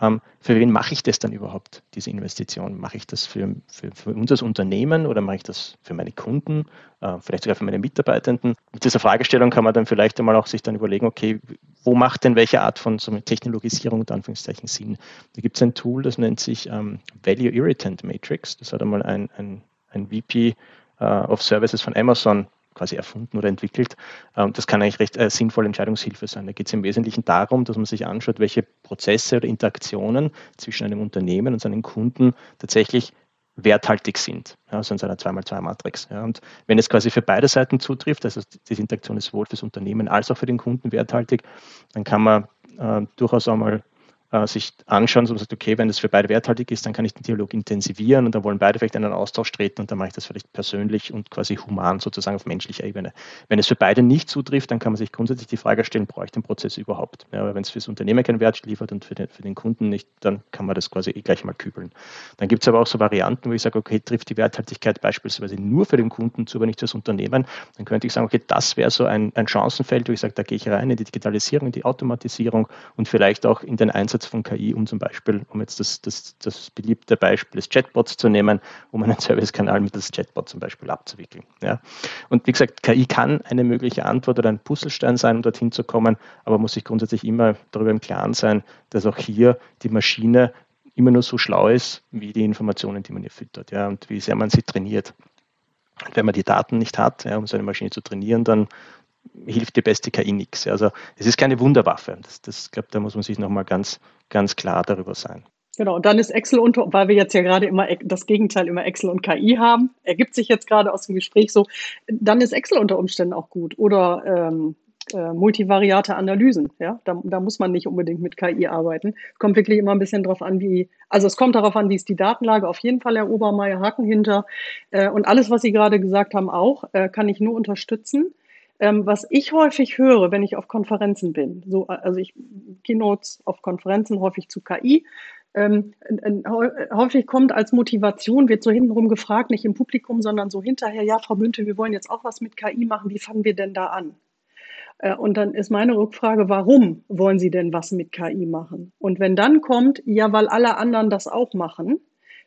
ähm, für wen mache ich das dann überhaupt, diese Investition? Mache ich das für, für, für uns als Unternehmen oder mache ich das für meine Kunden, äh, vielleicht sogar für meine Mitarbeitenden? Mit dieser Fragestellung kann man dann vielleicht einmal auch sich dann überlegen, okay, wo macht denn welche Art von so Technologisierung unter Anführungszeichen Sinn? Da gibt es ein Tool, das nennt sich ähm, Value Irritant Matrix. Das hat einmal ein, ein, ein VP äh, of Services von Amazon quasi erfunden oder entwickelt. Ähm, das kann eigentlich recht äh, sinnvolle Entscheidungshilfe sein. Da geht es im Wesentlichen darum, dass man sich anschaut, welche Prozesse oder Interaktionen zwischen einem Unternehmen und seinen Kunden tatsächlich werthaltig sind, also in seiner 2x2-Matrix. Ja. Und wenn es quasi für beide Seiten zutrifft, also diese Interaktion ist sowohl fürs Unternehmen als auch für den Kunden werthaltig, dann kann man äh, durchaus einmal äh, sich anschauen, so man sagt, okay, wenn das für beide werthaltig ist, dann kann ich den Dialog intensivieren und dann wollen beide vielleicht in einen Austausch treten und dann mache ich das vielleicht persönlich und quasi human sozusagen auf menschlicher Ebene. Wenn es für beide nicht zutrifft, dann kann man sich grundsätzlich die Frage stellen, brauche ich den Prozess überhaupt? Ja, aber wenn es für das Unternehmen keinen Wert liefert und für den, für den Kunden nicht, dann kann man das quasi eh gleich mal kübeln. Dann gibt es aber auch so Varianten, wo ich sage, okay, trifft die Werthaltigkeit beispielsweise nur für den Kunden zu, aber nicht fürs Unternehmen, dann könnte ich sagen, okay, das wäre so ein, ein Chancenfeld, wo ich sage, da gehe ich rein in die Digitalisierung, in die Automatisierung und vielleicht auch in den Einsatz von KI, um zum Beispiel, um jetzt das, das, das beliebte Beispiel des Chatbots zu nehmen, um einen Servicekanal mittels Chatbot zum Beispiel abzuwickeln. Ja. Und wie gesagt, KI kann eine mögliche Antwort oder ein Puzzlestein sein, um dorthin zu kommen, aber muss sich grundsätzlich immer darüber im Klaren sein, dass auch hier die Maschine immer nur so schlau ist, wie die Informationen, die man ihr füttert, ja, und wie sehr man sie trainiert. Und wenn man die Daten nicht hat, ja, um so eine Maschine zu trainieren, dann hilft die beste KI nichts. Also es ist keine Wunderwaffe. Das, das glaube da muss man sich nochmal ganz, ganz klar darüber sein. Genau, und dann ist Excel unter, weil wir jetzt ja gerade immer das Gegenteil immer Excel und KI haben, ergibt sich jetzt gerade aus dem Gespräch so, dann ist Excel unter Umständen auch gut. Oder ähm, äh, multivariate Analysen. Ja, da, da, muss man nicht unbedingt mit KI arbeiten. Kommt wirklich immer ein bisschen darauf an, wie, also es kommt darauf an, wie ist die Datenlage. Auf jeden Fall, Herr Obermeier, Haken hinter. Äh, und alles, was Sie gerade gesagt haben, auch, äh, kann ich nur unterstützen. Ähm, was ich häufig höre, wenn ich auf Konferenzen bin, so, also ich Keynotes auf Konferenzen häufig zu KI, ähm, häufig kommt als Motivation, wird so hintenrum gefragt, nicht im Publikum, sondern so hinterher, ja, Frau Bünte, wir wollen jetzt auch was mit KI machen, wie fangen wir denn da an? Äh, und dann ist meine Rückfrage, warum wollen Sie denn was mit KI machen? Und wenn dann kommt, ja, weil alle anderen das auch machen,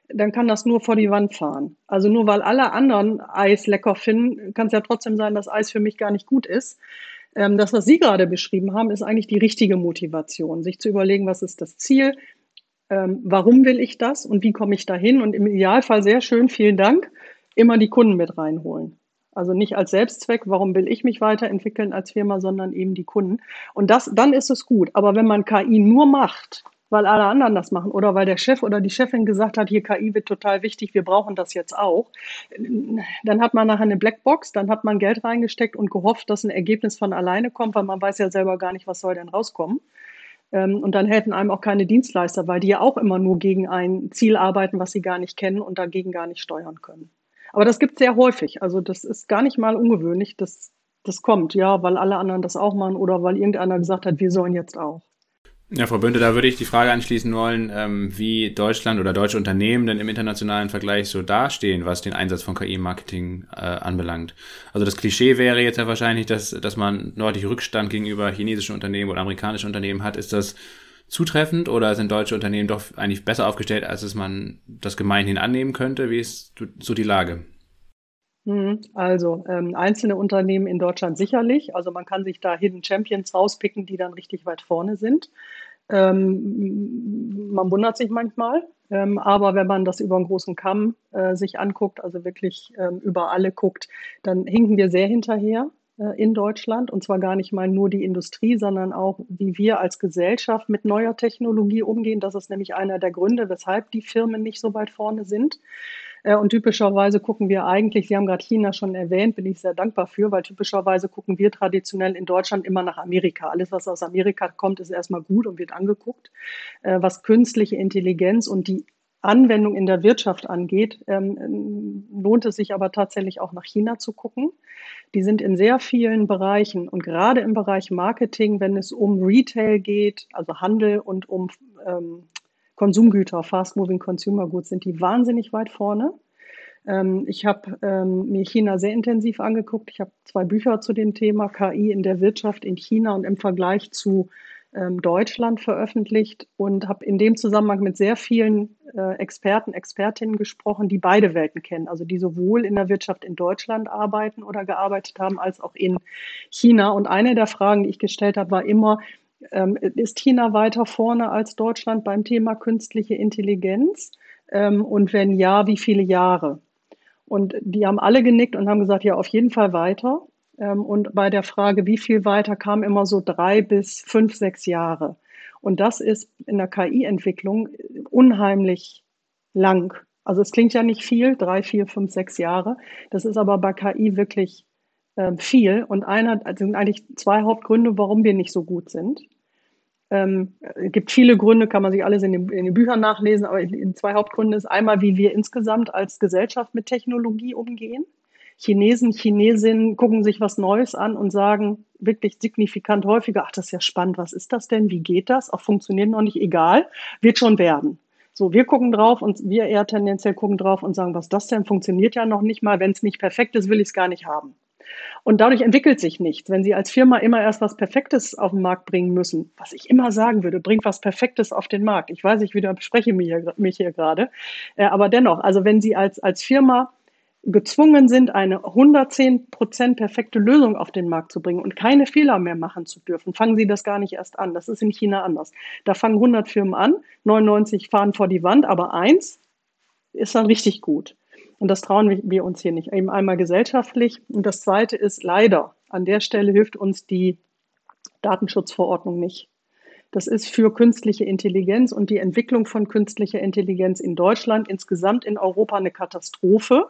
dann kann das nur vor die Wand fahren. Also nur weil alle anderen Eis lecker finden, kann es ja trotzdem sein, dass Eis für mich gar nicht gut ist. Ähm, das, was Sie gerade beschrieben haben, ist eigentlich die richtige Motivation, sich zu überlegen, was ist das Ziel, ähm, warum will ich das und wie komme ich dahin und im Idealfall sehr schön, vielen Dank, immer die Kunden mit reinholen. Also nicht als Selbstzweck, warum will ich mich weiterentwickeln als Firma, sondern eben die Kunden. Und das, dann ist es gut. Aber wenn man KI nur macht, weil alle anderen das machen oder weil der Chef oder die Chefin gesagt hat, hier KI wird total wichtig, wir brauchen das jetzt auch, dann hat man nachher eine Blackbox, dann hat man Geld reingesteckt und gehofft, dass ein Ergebnis von alleine kommt, weil man weiß ja selber gar nicht, was soll denn rauskommen. Ähm, und dann helfen einem auch keine Dienstleister, weil die ja auch immer nur gegen ein Ziel arbeiten, was sie gar nicht kennen und dagegen gar nicht steuern können. Aber das gibt es sehr häufig. Also das ist gar nicht mal ungewöhnlich, dass das kommt, ja, weil alle anderen das auch machen oder weil irgendeiner gesagt hat, wir sollen jetzt auch. Ja, Frau Bünde, da würde ich die Frage anschließen wollen, ähm, wie Deutschland oder deutsche Unternehmen denn im internationalen Vergleich so dastehen, was den Einsatz von KI-Marketing äh, anbelangt. Also das Klischee wäre jetzt ja wahrscheinlich, dass, dass man deutlich Rückstand gegenüber chinesischen Unternehmen oder amerikanischen Unternehmen hat. Ist das zutreffend oder sind deutsche Unternehmen doch eigentlich besser aufgestellt, als es man das gemeinhin annehmen könnte? Wie ist so die Lage? Hm, also ähm, einzelne Unternehmen in Deutschland sicherlich. Also man kann sich da Hidden Champions rauspicken, die dann richtig weit vorne sind. Ähm, man wundert sich manchmal, ähm, aber wenn man das über einen großen Kamm äh, sich anguckt, also wirklich ähm, über alle guckt, dann hinken wir sehr hinterher äh, in Deutschland. Und zwar gar nicht mal nur die Industrie, sondern auch, wie wir als Gesellschaft mit neuer Technologie umgehen. Das ist nämlich einer der Gründe, weshalb die Firmen nicht so weit vorne sind. Äh, und typischerweise gucken wir eigentlich, Sie haben gerade China schon erwähnt, bin ich sehr dankbar für, weil typischerweise gucken wir traditionell in Deutschland immer nach Amerika. Alles, was aus Amerika kommt, ist erstmal gut und wird angeguckt. Äh, was künstliche Intelligenz und die Anwendung in der Wirtschaft angeht, ähm, lohnt es sich aber tatsächlich auch nach China zu gucken. Die sind in sehr vielen Bereichen und gerade im Bereich Marketing, wenn es um Retail geht, also Handel und um ähm, Konsumgüter, Fast Moving Consumer Goods, sind die wahnsinnig weit vorne. Ähm, ich habe ähm, mir China sehr intensiv angeguckt. Ich habe zwei Bücher zu dem Thema KI in der Wirtschaft in China und im Vergleich zu ähm, Deutschland veröffentlicht und habe in dem Zusammenhang mit sehr vielen äh, Experten, Expertinnen gesprochen, die beide Welten kennen, also die sowohl in der Wirtschaft in Deutschland arbeiten oder gearbeitet haben, als auch in China. Und eine der Fragen, die ich gestellt habe, war immer, ähm, ist China weiter vorne als Deutschland beim Thema künstliche Intelligenz? Ähm, und wenn ja, wie viele Jahre? Und die haben alle genickt und haben gesagt, ja, auf jeden Fall weiter. Ähm, und bei der Frage, wie viel weiter, kam immer so drei bis fünf, sechs Jahre. Und das ist in der KI-Entwicklung unheimlich lang. Also es klingt ja nicht viel, drei, vier, fünf, sechs Jahre. Das ist aber bei KI wirklich äh, viel. Und einer, also sind eigentlich zwei Hauptgründe, warum wir nicht so gut sind. Ähm, es gibt viele Gründe, kann man sich alles in den, in den Büchern nachlesen, aber zwei Hauptgründe ist einmal, wie wir insgesamt als Gesellschaft mit Technologie umgehen. Chinesen, Chinesinnen gucken sich was Neues an und sagen wirklich signifikant häufiger, ach, das ist ja spannend, was ist das denn, wie geht das? Auch funktioniert noch nicht, egal, wird schon werden. So, wir gucken drauf und wir eher tendenziell gucken drauf und sagen, was das denn funktioniert ja noch nicht mal, wenn es nicht perfekt ist, will ich es gar nicht haben. Und dadurch entwickelt sich nichts. Wenn Sie als Firma immer erst was Perfektes auf den Markt bringen müssen, was ich immer sagen würde, bringt was Perfektes auf den Markt. Ich weiß, ich widerspreche mich hier, mich hier gerade. Äh, aber dennoch, also wenn Sie als, als Firma gezwungen sind, eine 110 Prozent perfekte Lösung auf den Markt zu bringen und keine Fehler mehr machen zu dürfen, fangen sie das gar nicht erst an. Das ist in China anders. Da fangen 100 Firmen an, 99 fahren vor die Wand, aber eins ist dann richtig gut. Und das trauen wir uns hier nicht. Eben einmal gesellschaftlich. Und das Zweite ist leider, an der Stelle hilft uns die Datenschutzverordnung nicht. Das ist für künstliche Intelligenz und die Entwicklung von künstlicher Intelligenz in Deutschland, insgesamt in Europa eine Katastrophe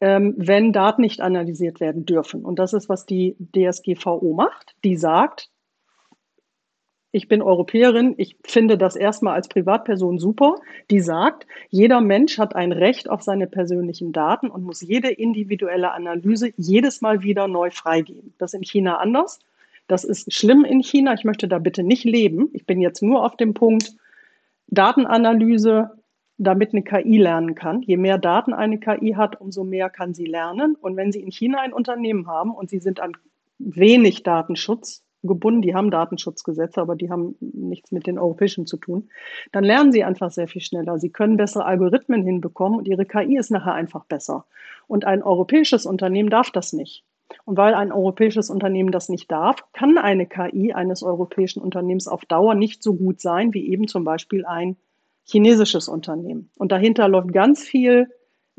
ähm, wenn Daten nicht analysiert werden dürfen. Und das ist, was die DSGVO macht. Die sagt, ich bin Europäerin, ich finde das erstmal als Privatperson super. Die sagt, jeder Mensch hat ein Recht auf seine persönlichen Daten und muss jede individuelle Analyse jedes Mal wieder neu freigeben. Das ist in China anders. Das ist schlimm in China. Ich möchte da bitte nicht leben. Ich bin jetzt nur auf dem Punkt Datenanalyse, damit eine KI lernen kann. Je mehr Daten eine KI hat, umso mehr kann sie lernen. Und wenn Sie in China ein Unternehmen haben und Sie sind an wenig Datenschutz gebunden, die haben Datenschutzgesetze, aber die haben nichts mit den europäischen zu tun, dann lernen sie einfach sehr viel schneller. Sie können bessere Algorithmen hinbekommen und ihre KI ist nachher einfach besser. Und ein europäisches Unternehmen darf das nicht. Und weil ein europäisches Unternehmen das nicht darf, kann eine KI eines europäischen Unternehmens auf Dauer nicht so gut sein wie eben zum Beispiel ein chinesisches Unternehmen. Und dahinter läuft ganz viel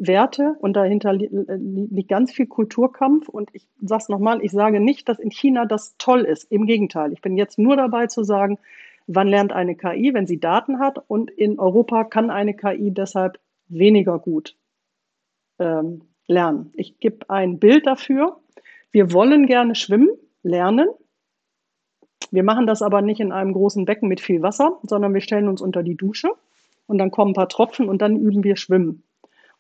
Werte und dahinter liegt ganz viel Kulturkampf. Und ich sage es nochmal, ich sage nicht, dass in China das toll ist. Im Gegenteil, ich bin jetzt nur dabei zu sagen, wann lernt eine KI, wenn sie Daten hat. Und in Europa kann eine KI deshalb weniger gut ähm, lernen. Ich gebe ein Bild dafür. Wir wollen gerne schwimmen, lernen. Wir machen das aber nicht in einem großen Becken mit viel Wasser, sondern wir stellen uns unter die Dusche und dann kommen ein paar Tropfen und dann üben wir Schwimmen.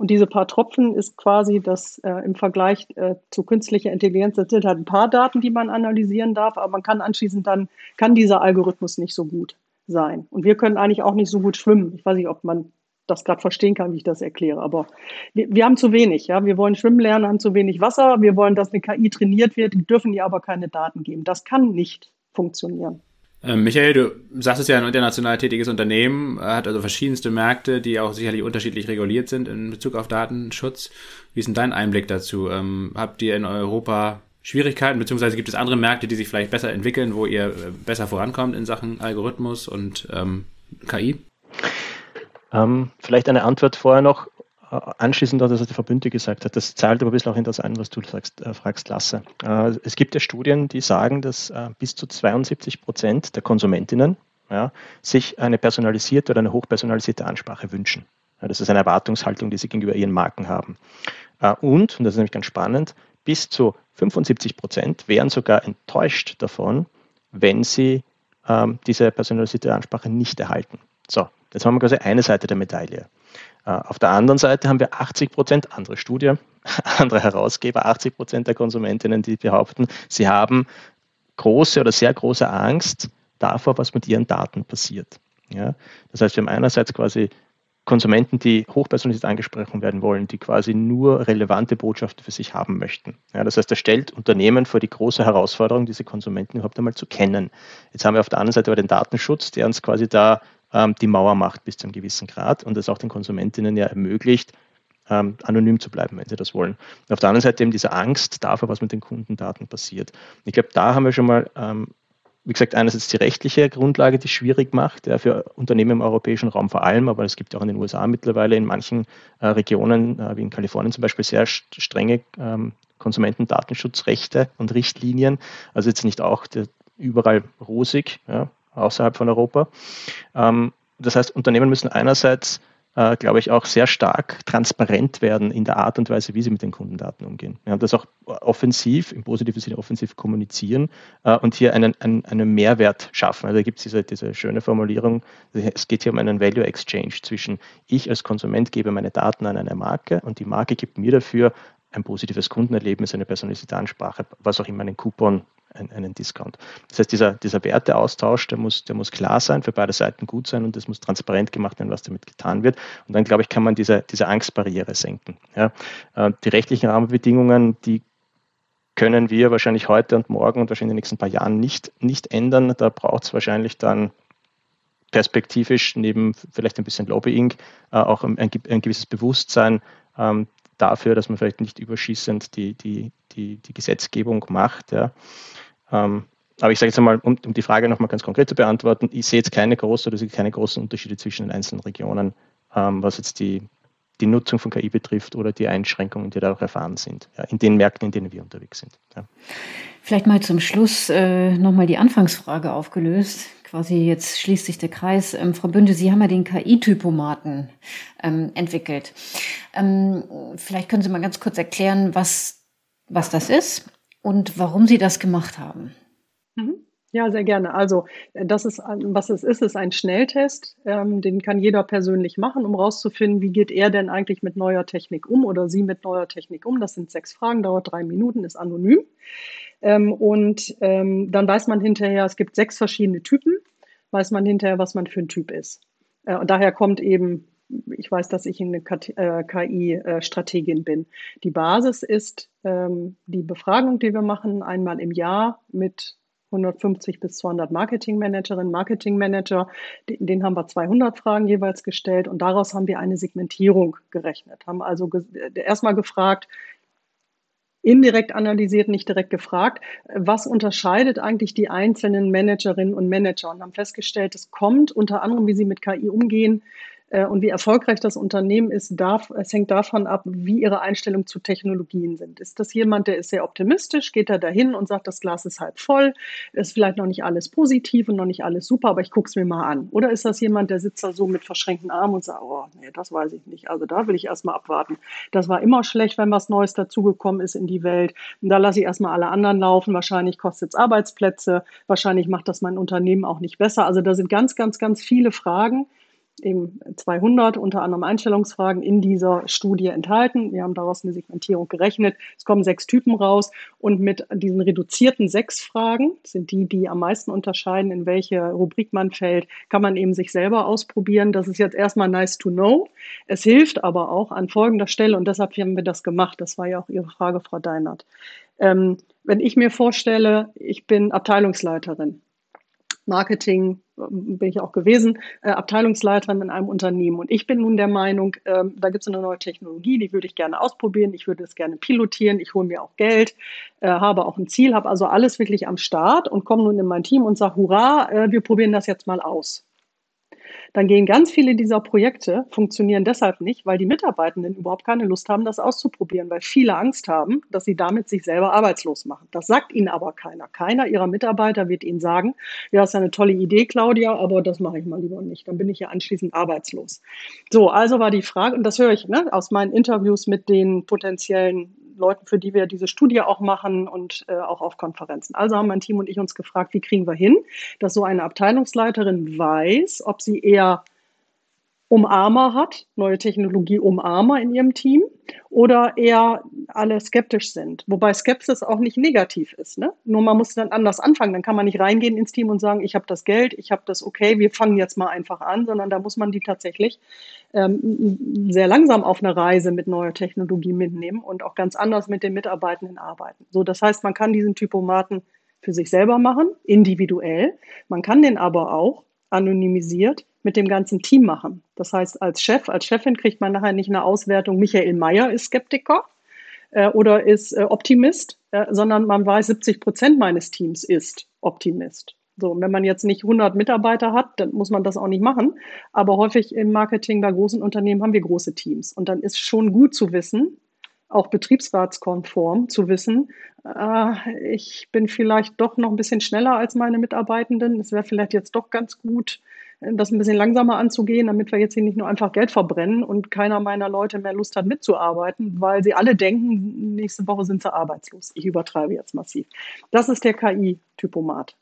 Und diese paar Tropfen ist quasi das äh, im Vergleich äh, zu künstlicher Intelligenz, das sind halt ein paar Daten, die man analysieren darf, aber man kann anschließend dann, kann dieser Algorithmus nicht so gut sein. Und wir können eigentlich auch nicht so gut schwimmen. Ich weiß nicht, ob man das gerade verstehen kann, wie ich das erkläre, aber wir, wir haben zu wenig. Ja? Wir wollen schwimmen lernen, haben zu wenig Wasser. Wir wollen, dass eine KI trainiert wird, dürfen ihr aber keine Daten geben. Das kann nicht funktionieren. Ähm, Michael, du sagst es ja ein international tätiges Unternehmen, hat also verschiedenste Märkte, die auch sicherlich unterschiedlich reguliert sind in Bezug auf Datenschutz. Wie ist denn dein Einblick dazu? Ähm, habt ihr in Europa Schwierigkeiten, beziehungsweise gibt es andere Märkte, die sich vielleicht besser entwickeln, wo ihr äh, besser vorankommt in Sachen Algorithmus und ähm, KI? Ähm, vielleicht eine Antwort vorher noch. Äh, anschließend an das, was der Verbünde gesagt hat, das zahlt aber ein bisschen auch in das ein, was du sagst, äh, fragst, Lasse. Äh, es gibt ja Studien, die sagen, dass äh, bis zu 72 Prozent der Konsumentinnen ja, sich eine personalisierte oder eine hochpersonalisierte Ansprache wünschen. Ja, das ist eine Erwartungshaltung, die sie gegenüber ihren Marken haben. Äh, und, und das ist nämlich ganz spannend, bis zu 75 Prozent wären sogar enttäuscht davon, wenn sie ähm, diese personalisierte Ansprache nicht erhalten. So, jetzt haben wir quasi eine Seite der Medaille. Äh, auf der anderen Seite haben wir 80 Prozent, andere Studie, andere Herausgeber, 80 Prozent der Konsumentinnen, die behaupten, sie haben große oder sehr große Angst davor, was mit ihren Daten passiert. Ja? Das heißt, wir haben einerseits quasi Konsumenten, die hochpersonalisiert angesprochen werden wollen, die quasi nur relevante Botschaften für sich haben möchten. Ja, das heißt, er stellt Unternehmen vor die große Herausforderung, diese Konsumenten überhaupt einmal zu kennen. Jetzt haben wir auf der anderen Seite aber den Datenschutz, der uns quasi da ähm, die Mauer macht bis zu einem gewissen Grad und es auch den Konsumentinnen ja ermöglicht, ähm, anonym zu bleiben, wenn sie das wollen. Und auf der anderen Seite eben diese Angst dafür, was mit den Kundendaten passiert. Ich glaube, da haben wir schon mal ähm, wie gesagt, einerseits die rechtliche Grundlage, die es schwierig macht, ja, für Unternehmen im europäischen Raum vor allem, aber es gibt auch in den USA mittlerweile in manchen äh, Regionen, äh, wie in Kalifornien zum Beispiel, sehr strenge ähm, Konsumentendatenschutzrechte und Richtlinien. Also jetzt nicht auch der, überall rosig, ja, außerhalb von Europa. Ähm, das heißt, Unternehmen müssen einerseits äh, glaube ich, auch sehr stark transparent werden in der Art und Weise, wie sie mit den Kundendaten umgehen. Ja, das auch offensiv, im positiven Sinne offensiv kommunizieren äh, und hier einen, einen, einen Mehrwert schaffen. Also da gibt es diese, diese schöne Formulierung, es geht hier um einen Value Exchange zwischen ich als Konsument gebe meine Daten an eine Marke und die Marke gibt mir dafür ein positives Kundenerlebnis, eine personalisierte Ansprache, was auch immer, einen Coupon, einen Discount. Das heißt, dieser, dieser Werteaustausch, der muss, der muss klar sein, für beide Seiten gut sein und es muss transparent gemacht werden, was damit getan wird. Und dann, glaube ich, kann man diese, diese Angstbarriere senken. Ja. Äh, die rechtlichen Rahmenbedingungen, die können wir wahrscheinlich heute und morgen und wahrscheinlich in den nächsten paar Jahren nicht, nicht ändern. Da braucht es wahrscheinlich dann perspektivisch neben vielleicht ein bisschen Lobbying äh, auch ein, ein, gewisses Bewusstsein ähm, dafür, dass man vielleicht nicht überschießend die, die, die, die Gesetzgebung macht. Ja. Ähm, aber ich sage jetzt einmal, um, um die Frage nochmal ganz konkret zu beantworten, ich sehe jetzt keine großen oder keine großen Unterschiede zwischen den einzelnen Regionen, ähm, was jetzt die, die Nutzung von KI betrifft oder die Einschränkungen, die da auch erfahren sind, ja, in den Märkten, in denen wir unterwegs sind. Ja. Vielleicht mal zum Schluss äh, nochmal die Anfangsfrage aufgelöst. Quasi jetzt schließt sich der Kreis. Ähm, Frau Bünde, Sie haben ja den KI-Typomaten ähm, entwickelt. Ähm, vielleicht können Sie mal ganz kurz erklären, was, was das ist und warum Sie das gemacht haben. Mhm. Ja, sehr gerne. Also, äh, das ist, was es ist, ist ein Schnelltest. Ähm, den kann jeder persönlich machen, um herauszufinden, wie geht er denn eigentlich mit neuer Technik um oder sie mit neuer Technik um. Das sind sechs Fragen, dauert drei Minuten, ist anonym. Ähm, und ähm, dann weiß man hinterher, es gibt sechs verschiedene Typen, weiß man hinterher, was man für ein Typ ist. Äh, und daher kommt eben, ich weiß, dass ich eine KI-Strategin äh, bin. Die Basis ist ähm, die Befragung, die wir machen, einmal im Jahr mit 150 bis 200 Marketingmanagerinnen, Marketingmanager. Den, haben wir 200 Fragen jeweils gestellt und daraus haben wir eine Segmentierung gerechnet. Haben also ge erstmal gefragt, indirekt analysiert, nicht direkt gefragt, was unterscheidet eigentlich die einzelnen Managerinnen und Manager und haben festgestellt, es kommt unter anderem, wie sie mit KI umgehen, äh, und wie erfolgreich das Unternehmen ist, darf, es hängt davon ab, wie ihre Einstellungen zu Technologien sind. Ist das jemand, der ist sehr optimistisch, geht er dahin und sagt, das Glas ist halb voll, ist vielleicht noch nicht alles positiv und noch nicht alles super, aber ich gucke es mir mal an. Oder ist das jemand, der sitzt da so mit verschränkten Armen und sagt, oh, nee, das weiß ich nicht. Also da will ich erstmal abwarten. Das war immer schlecht, wenn was Neues dazugekommen ist in die Welt. Und da lasse ich erstmal alle anderen laufen. Wahrscheinlich kostet es Arbeitsplätze. Wahrscheinlich macht das mein Unternehmen auch nicht besser. Also da sind ganz, ganz, ganz viele Fragen, eben 200 unter anderem Einstellungsfragen in dieser Studie enthalten. Wir haben daraus eine Segmentierung gerechnet. Es kommen sechs Typen raus und mit diesen reduzierten sechs Fragen, sind die, die am meisten unterscheiden, in welche Rubrik man fällt, kann man eben sich selber ausprobieren. Das ist jetzt erstmal nice to know. Es hilft aber auch an folgender Stelle und deshalb haben wir das gemacht. Das war ja auch Ihre Frage, Frau Deinert. Ähm, wenn ich mir vorstelle, ich bin Abteilungsleiterin Marketing bin ich auch gewesen, äh, Abteilungsleiterin in einem Unternehmen. Und ich bin nun der Meinung, äh, da gibt es eine neue Technologie, die würde ich gerne ausprobieren, ich würde es gerne pilotieren, ich hole mir auch Geld, äh, habe auch ein Ziel, habe also alles wirklich am Start und komme nun in mein Team und sage, hurra, äh, wir probieren das jetzt mal aus dann gehen ganz viele dieser Projekte, funktionieren deshalb nicht, weil die Mitarbeitenden überhaupt keine Lust haben, das auszuprobieren, weil viele Angst haben, dass sie damit sich selber arbeitslos machen. Das sagt ihnen aber keiner. Keiner ihrer Mitarbeiter wird ihnen sagen, ja, ist ja eine tolle Idee, Claudia, aber das mache ich mal lieber nicht. Dann bin ich ja anschließend arbeitslos. So, also war die Frage, und das höre ich ne, aus meinen Interviews mit den potenziellen Leuten, für die wir diese Studie auch machen und äh, auch auf Konferenzen. Also haben mein Team und ich uns gefragt, wie kriegen wir hin, dass so eine Abteilungsleiterin weiß, ob sie eher Umarmer hat, neue Technologie Umarmer in ihrem Team oder eher alle skeptisch sind. Wobei Skepsis auch nicht negativ ist. Ne? Nur man muss dann anders anfangen. Dann kann man nicht reingehen ins Team und sagen, ich habe das Geld, ich habe das okay, wir fangen jetzt mal einfach an, sondern da muss man die tatsächlich ähm, sehr langsam auf eine Reise mit neuer Technologie mitnehmen und auch ganz anders mit den Mitarbeitenden arbeiten. So, das heißt, man kann diesen Typomaten für sich selber machen, individuell. Man kann den aber auch anonymisiert mit dem ganzen Team machen. Das heißt, als Chef, als Chefin kriegt man nachher nicht eine Auswertung, Michael Mayer ist Skeptiker äh, oder ist äh, Optimist, äh, sondern man weiß, 70 Prozent meines Teams ist Optimist. So, und wenn man jetzt nicht 100 Mitarbeiter hat, dann muss man das auch nicht machen. Aber häufig im Marketing bei großen Unternehmen haben wir große Teams. Und dann ist schon gut zu wissen, auch betriebsratskonform zu wissen, äh, ich bin vielleicht doch noch ein bisschen schneller als meine Mitarbeitenden. Es wäre vielleicht jetzt doch ganz gut, das ein bisschen langsamer anzugehen, damit wir jetzt hier nicht nur einfach Geld verbrennen und keiner meiner Leute mehr Lust hat mitzuarbeiten, weil sie alle denken, nächste Woche sind sie arbeitslos. Ich übertreibe jetzt massiv. Das ist der KI-Typomat.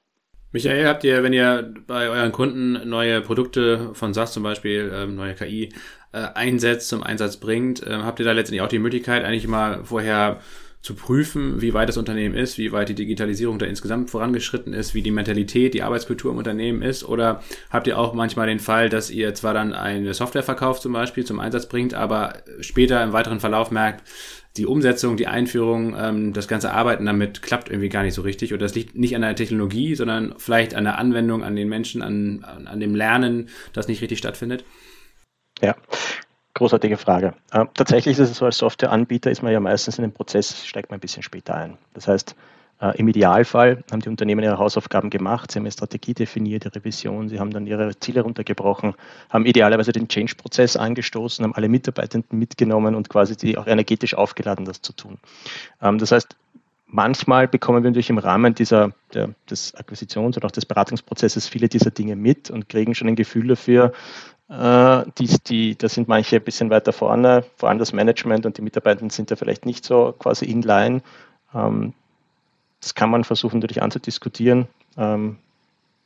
Michael, habt ihr, wenn ihr bei euren Kunden neue Produkte von SAS zum Beispiel, ähm, neue KI äh, einsetzt, zum Einsatz bringt, äh, habt ihr da letztendlich auch die Möglichkeit, eigentlich mal vorher zu prüfen, wie weit das Unternehmen ist, wie weit die Digitalisierung da insgesamt vorangeschritten ist, wie die Mentalität, die Arbeitskultur im Unternehmen ist? Oder habt ihr auch manchmal den Fall, dass ihr zwar dann eine Software verkauft zum Beispiel zum Einsatz bringt, aber später im weiteren Verlauf merkt, die Umsetzung, die Einführung, ähm, das ganze Arbeiten damit klappt irgendwie gar nicht so richtig. Oder das liegt nicht an der Technologie, sondern vielleicht an der Anwendung, an den Menschen, an, an, an dem Lernen, das nicht richtig stattfindet? Ja, Großartige Frage. Äh, tatsächlich ist es so, als Softwareanbieter ist man ja meistens in den Prozess, steigt man ein bisschen später ein. Das heißt, äh, im Idealfall haben die Unternehmen ihre Hausaufgaben gemacht, sie haben eine Strategie definiert, ihre Vision, sie haben dann ihre Ziele runtergebrochen, haben idealerweise den Change-Prozess angestoßen, haben alle Mitarbeitenden mitgenommen und quasi die auch energetisch aufgeladen, das zu tun. Ähm, das heißt, manchmal bekommen wir natürlich im Rahmen dieser, der, des Akquisitions- oder auch des Beratungsprozesses viele dieser Dinge mit und kriegen schon ein Gefühl dafür, äh, die, die, da sind manche ein bisschen weiter vorne, vor allem das Management und die Mitarbeiter sind da vielleicht nicht so quasi in line. Ähm, das kann man versuchen natürlich anzudiskutieren ähm,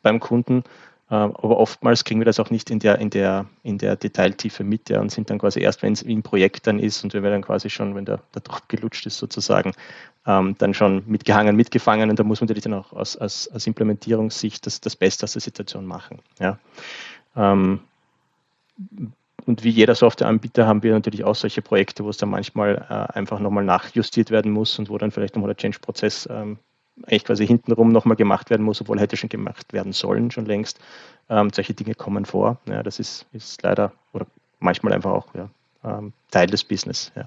beim Kunden, ähm, aber oftmals kriegen wir das auch nicht in der, in der, in der Detailtiefe mit ja, und sind dann quasi erst, wenn es im Projekt dann ist und wenn wir dann quasi schon, wenn der, der Druck gelutscht ist sozusagen, ähm, dann schon mitgehangen, mitgefangen und da muss man natürlich dann auch aus, aus, aus Implementierungssicht das, das Beste aus der Situation machen. Ja. Ähm, und wie jeder Softwareanbieter haben wir natürlich auch solche Projekte, wo es dann manchmal äh, einfach nochmal nachjustiert werden muss und wo dann vielleicht nochmal der Change-Prozess ähm, eigentlich quasi hintenrum nochmal gemacht werden muss, obwohl hätte schon gemacht werden sollen, schon längst. Ähm, solche Dinge kommen vor. Ja, das ist, ist leider oder manchmal einfach auch ja, ähm, Teil des Business. Ja.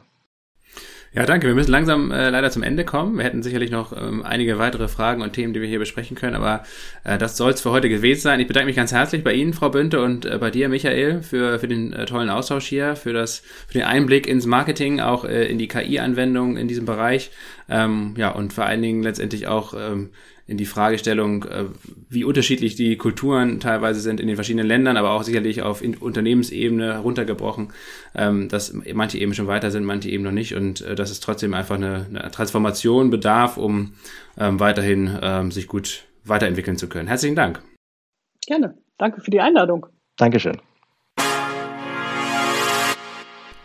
Ja, danke. Wir müssen langsam äh, leider zum Ende kommen. Wir hätten sicherlich noch ähm, einige weitere Fragen und Themen, die wir hier besprechen können, aber äh, das soll es für heute gewesen sein. Ich bedanke mich ganz herzlich bei Ihnen, Frau Bünte, und äh, bei dir, Michael, für, für den äh, tollen Austausch hier, für, das, für den Einblick ins Marketing, auch äh, in die KI-Anwendung in diesem Bereich. Ähm, ja, und vor allen Dingen letztendlich auch ähm, in die Fragestellung, äh, wie unterschiedlich die Kulturen teilweise sind in den verschiedenen Ländern, aber auch sicherlich auf Unternehmensebene runtergebrochen, ähm, dass manche eben schon weiter sind, manche eben noch nicht und äh, dass es trotzdem einfach eine, eine Transformation bedarf, um ähm, weiterhin ähm, sich gut weiterentwickeln zu können. Herzlichen Dank. Gerne. Danke für die Einladung. Dankeschön.